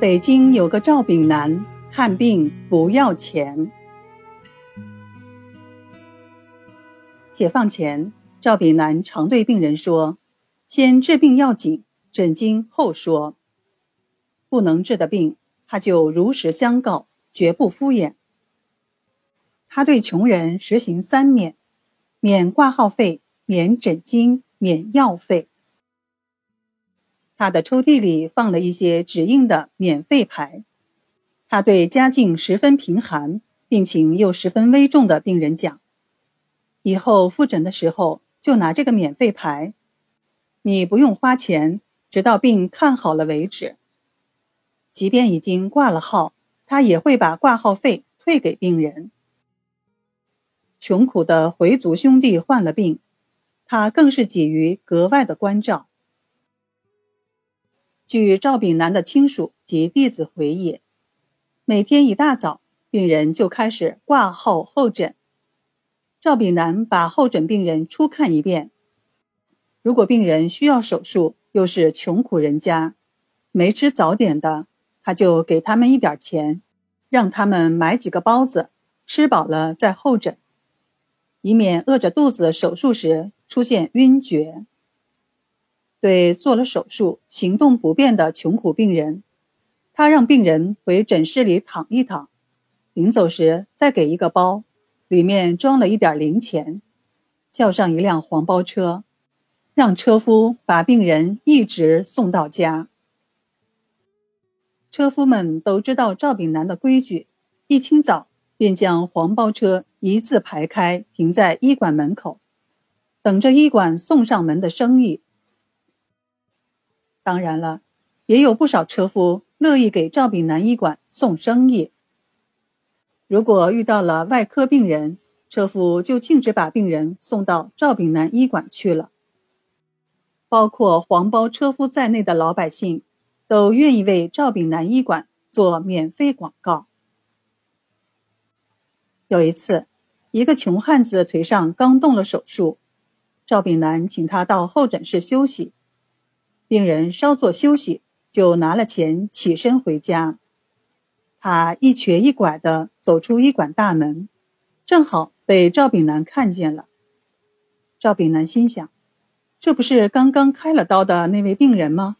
北京有个赵炳南，看病不要钱。解放前，赵炳南常对病人说：“先治病要紧，诊经后说。不能治的病，他就如实相告，绝不敷衍。他对穷人实行三免：免挂号费，免诊金，免药费。”他的抽屉里放了一些纸印的免费牌。他对家境十分贫寒、病情又十分危重的病人讲：“以后复诊的时候就拿这个免费牌，你不用花钱，直到病看好了为止。即便已经挂了号，他也会把挂号费退给病人。穷苦的回族兄弟患了病，他更是给予格外的关照。”据赵炳南的亲属及弟子回忆，每天一大早，病人就开始挂号候诊。赵炳南把候诊病人初看一遍，如果病人需要手术，又是穷苦人家，没吃早点的，他就给他们一点钱，让他们买几个包子，吃饱了再候诊，以免饿着肚子手术时出现晕厥。对做了手术、行动不便的穷苦病人，他让病人回诊室里躺一躺，临走时再给一个包，里面装了一点零钱，叫上一辆黄包车，让车夫把病人一直送到家。车夫们都知道赵炳南的规矩，一清早便将黄包车一字排开，停在医馆门口，等着医馆送上门的生意。当然了，也有不少车夫乐意给赵炳南医馆送生意。如果遇到了外科病人，车夫就径直把病人送到赵炳南医馆去了。包括黄包车夫在内的老百姓，都愿意为赵炳南医馆做免费广告。有一次，一个穷汉子腿上刚动了手术，赵炳南请他到候诊室休息。病人稍作休息，就拿了钱起身回家。他一瘸一拐地走出医馆大门，正好被赵炳南看见了。赵炳南心想：“这不是刚刚开了刀的那位病人吗？”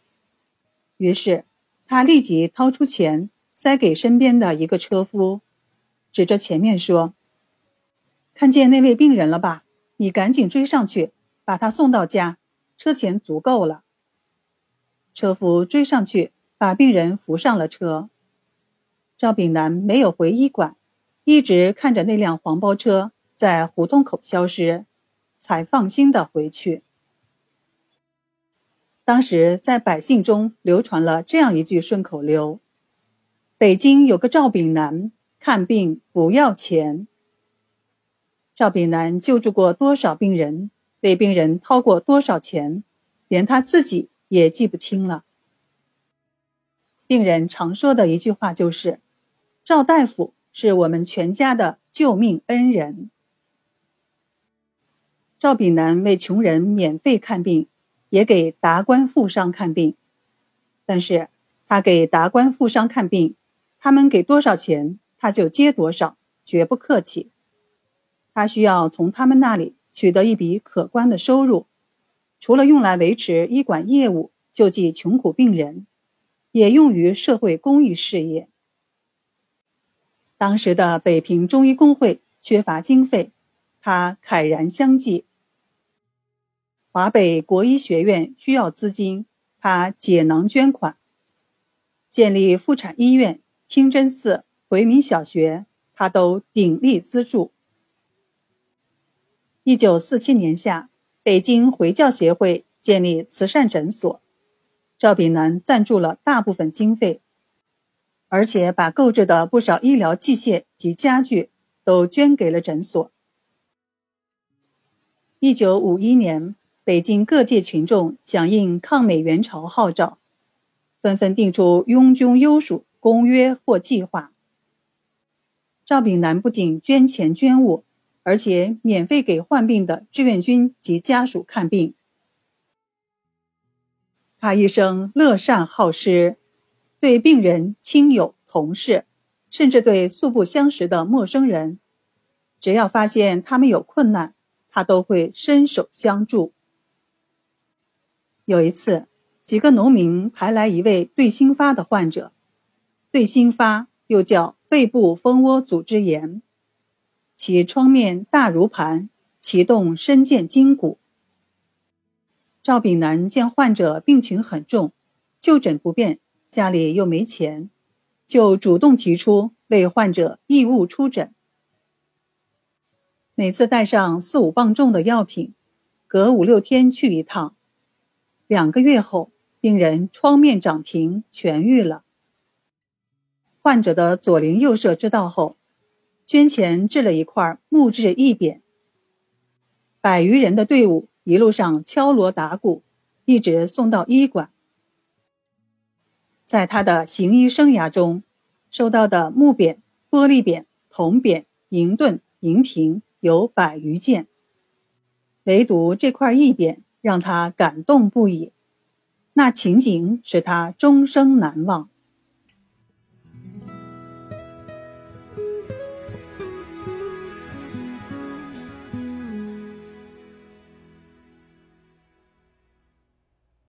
于是他立即掏出钱塞给身边的一个车夫，指着前面说：“看见那位病人了吧？你赶紧追上去，把他送到家，车钱足够了。”车夫追上去，把病人扶上了车。赵炳南没有回医馆，一直看着那辆黄包车在胡同口消失，才放心的回去。当时在百姓中流传了这样一句顺口溜：“北京有个赵炳南，看病不要钱。”赵炳南救助过多少病人，为病人掏过多少钱，连他自己。也记不清了。病人常说的一句话就是：“赵大夫是我们全家的救命恩人。”赵炳南为穷人免费看病，也给达官富商看病。但是他给达官富商看病，他们给多少钱，他就接多少，绝不客气。他需要从他们那里取得一笔可观的收入。除了用来维持医馆业务、救济穷苦病人，也用于社会公益事业。当时的北平中医工会缺乏经费，他慨然相继；华北国医学院需要资金，他解囊捐款；建立妇产医院、清真寺、回民小学，他都鼎力资助。一九四七年夏。北京回教协会建立慈善诊所，赵炳南赞助了大部分经费，而且把购置的不少医疗器械及家具都捐给了诊所。一九五一年，北京各界群众响应抗美援朝号召，纷纷定出拥军优属公约或计划。赵炳南不仅捐钱捐物。而且免费给患病的志愿军及家属看病。他一生乐善好施，对病人、亲友、同事，甚至对素不相识的陌生人，只要发现他们有困难，他都会伸手相助。有一次，几个农民抬来一位对心发的患者，对心发又叫背部蜂窝组织炎，其创面大如盘，其动深见筋骨。赵炳南见患者病情很重，就诊不便，家里又没钱，就主动提出为患者义务出诊。每次带上四五磅重的药品，隔五六天去一趟。两个月后，病人疮面长平，痊愈了。患者的左邻右舍知道后，捐钱制了一块木质义匾。百余人的队伍。一路上敲锣打鼓，一直送到医馆。在他的行医生涯中，收到的木匾、玻璃匾、铜匾、银盾、银瓶有百余件，唯独这块义匾让他感动不已，那情景使他终生难忘。